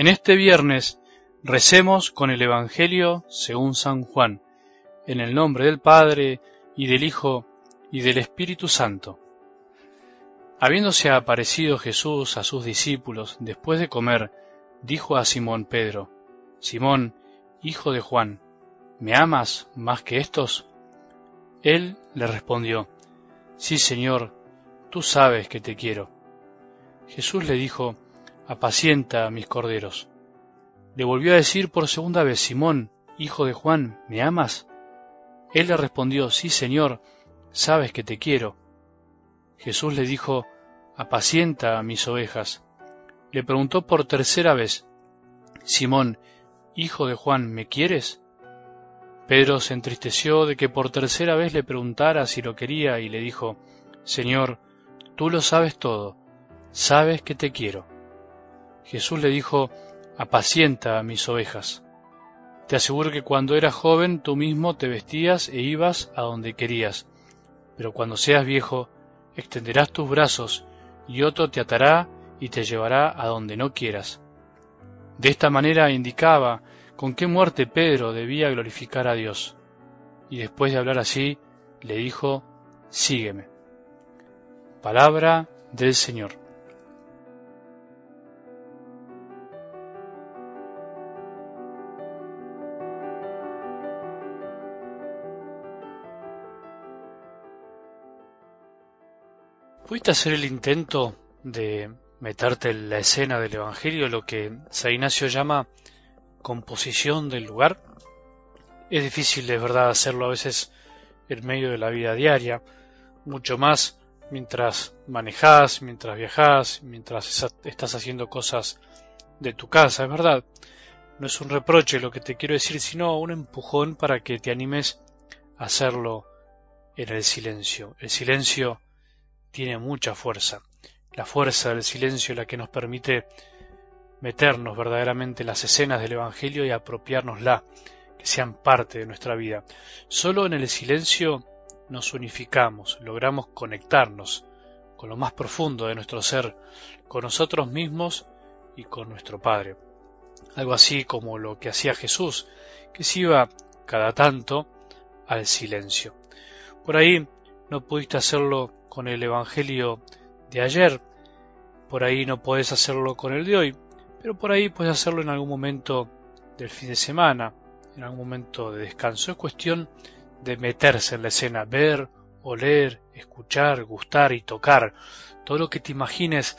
En este viernes recemos con el Evangelio según San Juan, en el nombre del Padre, y del Hijo, y del Espíritu Santo. Habiéndose aparecido Jesús a sus discípulos después de comer, dijo a Simón Pedro, Simón, hijo de Juan, ¿me amas más que estos? Él le respondió, Sí, Señor, tú sabes que te quiero. Jesús le dijo, apacienta a mis corderos. Le volvió a decir por segunda vez, Simón, hijo de Juan, ¿me amas? Él le respondió, sí, Señor, sabes que te quiero. Jesús le dijo, apacienta a mis ovejas. Le preguntó por tercera vez, Simón, hijo de Juan, ¿me quieres? Pedro se entristeció de que por tercera vez le preguntara si lo quería y le dijo, Señor, tú lo sabes todo, sabes que te quiero. Jesús le dijo, apacienta a mis ovejas. Te aseguro que cuando eras joven tú mismo te vestías e ibas a donde querías, pero cuando seas viejo extenderás tus brazos y otro te atará y te llevará a donde no quieras. De esta manera indicaba con qué muerte Pedro debía glorificar a Dios. Y después de hablar así, le dijo, Sígueme. Palabra del Señor. ¿Pudiste hacer el intento de meterte en la escena del Evangelio, lo que San Ignacio llama composición del lugar? Es difícil de verdad hacerlo a veces en medio de la vida diaria, mucho más mientras manejas, mientras viajas, mientras estás haciendo cosas de tu casa, es verdad. No es un reproche lo que te quiero decir, sino un empujón para que te animes a hacerlo en el silencio. El silencio tiene mucha fuerza. La fuerza del silencio la que nos permite meternos verdaderamente en las escenas del Evangelio y apropiárnosla, que sean parte de nuestra vida. Solo en el silencio nos unificamos, logramos conectarnos con lo más profundo de nuestro ser, con nosotros mismos y con nuestro Padre. Algo así como lo que hacía Jesús, que se iba cada tanto al silencio. Por ahí no pudiste hacerlo con el Evangelio de ayer, por ahí no puedes hacerlo con el de hoy, pero por ahí puedes hacerlo en algún momento del fin de semana, en algún momento de descanso. Es cuestión de meterse en la escena, ver, oler, escuchar, gustar y tocar, todo lo que te imagines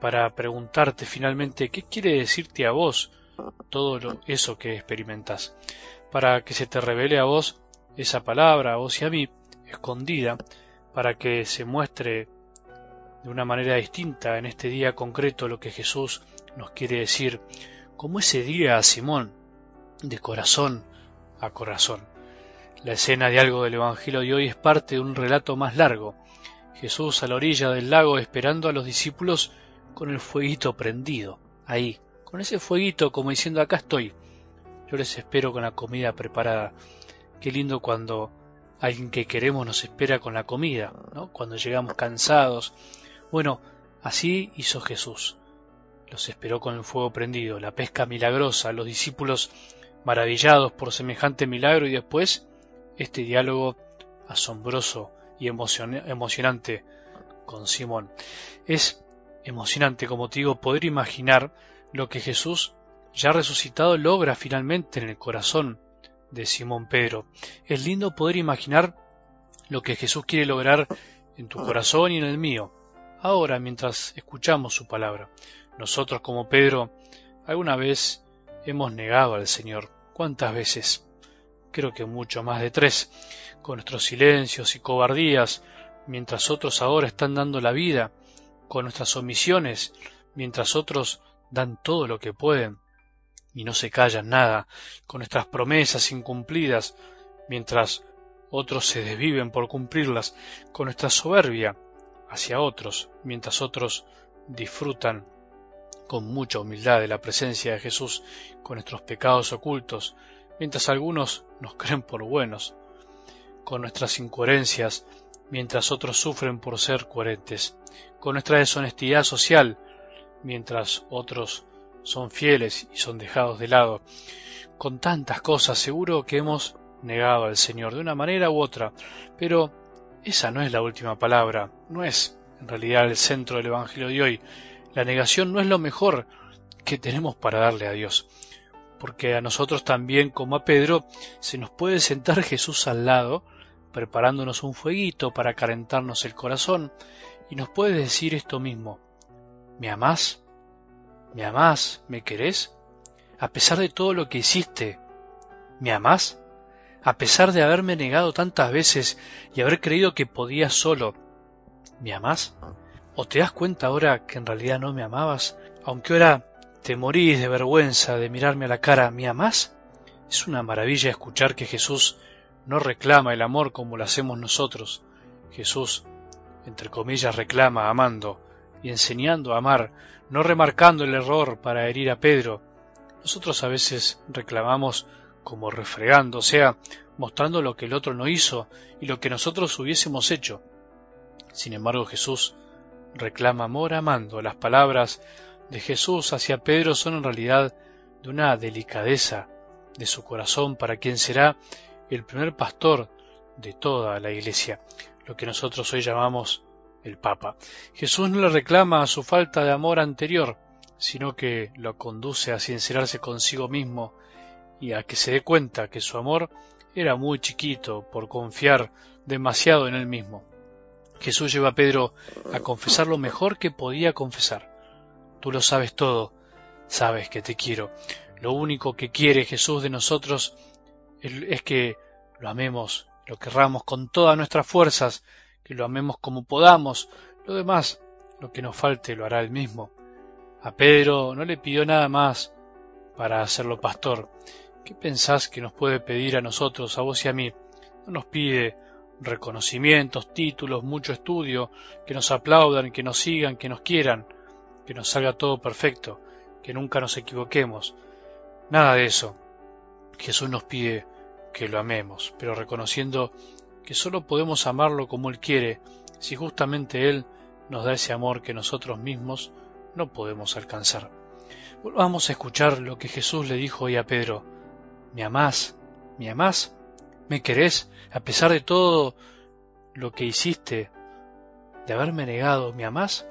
para preguntarte finalmente qué quiere decirte a vos todo eso que experimentas, para que se te revele a vos esa palabra, a vos y a mí, escondida, para que se muestre de una manera distinta en este día concreto lo que Jesús nos quiere decir, como ese día a Simón, de corazón a corazón. La escena de algo del Evangelio de hoy es parte de un relato más largo. Jesús a la orilla del lago esperando a los discípulos con el fueguito prendido, ahí, con ese fueguito como diciendo acá estoy. Yo les espero con la comida preparada. Qué lindo cuando alguien que queremos nos espera con la comida, ¿no? cuando llegamos cansados. Bueno, así hizo Jesús. Los esperó con el fuego prendido, la pesca milagrosa, los discípulos maravillados por semejante milagro y después este diálogo asombroso y emocionante con Simón. Es emocionante, como te digo, poder imaginar lo que Jesús, ya resucitado, logra finalmente en el corazón de Simón Pedro. Es lindo poder imaginar lo que Jesús quiere lograr en tu corazón y en el mío, ahora mientras escuchamos su palabra. Nosotros como Pedro, alguna vez hemos negado al Señor. ¿Cuántas veces? Creo que mucho más de tres, con nuestros silencios y cobardías, mientras otros ahora están dando la vida, con nuestras omisiones, mientras otros dan todo lo que pueden y no se callan nada, con nuestras promesas incumplidas, mientras otros se desviven por cumplirlas, con nuestra soberbia hacia otros, mientras otros disfrutan con mucha humildad de la presencia de Jesús con nuestros pecados ocultos, mientras algunos nos creen por buenos, con nuestras incoherencias, mientras otros sufren por ser coherentes, con nuestra deshonestidad social, mientras otros son fieles y son dejados de lado. Con tantas cosas seguro que hemos negado al Señor de una manera u otra, pero esa no es la última palabra, no es en realidad el centro del Evangelio de hoy. La negación no es lo mejor que tenemos para darle a Dios, porque a nosotros también, como a Pedro, se nos puede sentar Jesús al lado, preparándonos un fueguito para calentarnos el corazón, y nos puede decir esto mismo, ¿me amás? ¿Me amás? ¿Me querés? A pesar de todo lo que hiciste, ¿me amás? A pesar de haberme negado tantas veces y haber creído que podías solo, ¿me amás? ¿O te das cuenta ahora que en realidad no me amabas? Aunque ahora te morís de vergüenza de mirarme a la cara, ¿me amás? Es una maravilla escuchar que Jesús no reclama el amor como lo hacemos nosotros. Jesús, entre comillas, reclama amando y enseñando a amar, no remarcando el error para herir a Pedro. Nosotros a veces reclamamos como refregando, o sea, mostrando lo que el otro no hizo y lo que nosotros hubiésemos hecho. Sin embargo, Jesús reclama amor amando. Las palabras de Jesús hacia Pedro son en realidad de una delicadeza de su corazón para quien será el primer pastor de toda la iglesia, lo que nosotros hoy llamamos el Papa. Jesús no le reclama a su falta de amor anterior, sino que lo conduce a sincerarse consigo mismo y a que se dé cuenta que su amor era muy chiquito por confiar demasiado en él mismo. Jesús lleva a Pedro a confesar lo mejor que podía confesar. Tú lo sabes todo, sabes que te quiero. Lo único que quiere Jesús de nosotros es que lo amemos, lo querramos con todas nuestras fuerzas, que lo amemos como podamos. Lo demás, lo que nos falte, lo hará él mismo. A Pedro no le pidió nada más para hacerlo pastor. ¿Qué pensás que nos puede pedir a nosotros, a vos y a mí? No nos pide reconocimientos, títulos, mucho estudio, que nos aplaudan, que nos sigan, que nos quieran, que nos salga todo perfecto, que nunca nos equivoquemos. Nada de eso. Jesús nos pide que lo amemos, pero reconociendo que solo podemos amarlo como Él quiere, si justamente Él nos da ese amor que nosotros mismos no podemos alcanzar. Volvamos a escuchar lo que Jesús le dijo hoy a Pedro. ¿Me amás? ¿Me amás? ¿Me querés? A pesar de todo lo que hiciste, de haberme negado, ¿me amás?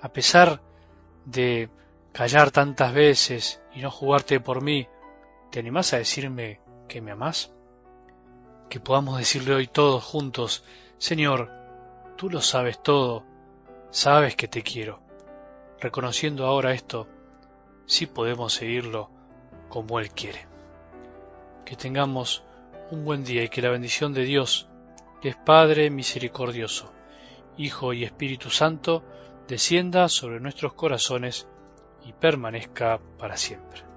A pesar de callar tantas veces y no jugarte por mí, ¿te animás a decirme que me amás? Que podamos decirle hoy todos juntos, Señor, tú lo sabes todo, sabes que te quiero. Reconociendo ahora esto, sí podemos seguirlo como Él quiere. Que tengamos un buen día y que la bendición de Dios, que es Padre misericordioso, Hijo y Espíritu Santo, descienda sobre nuestros corazones y permanezca para siempre.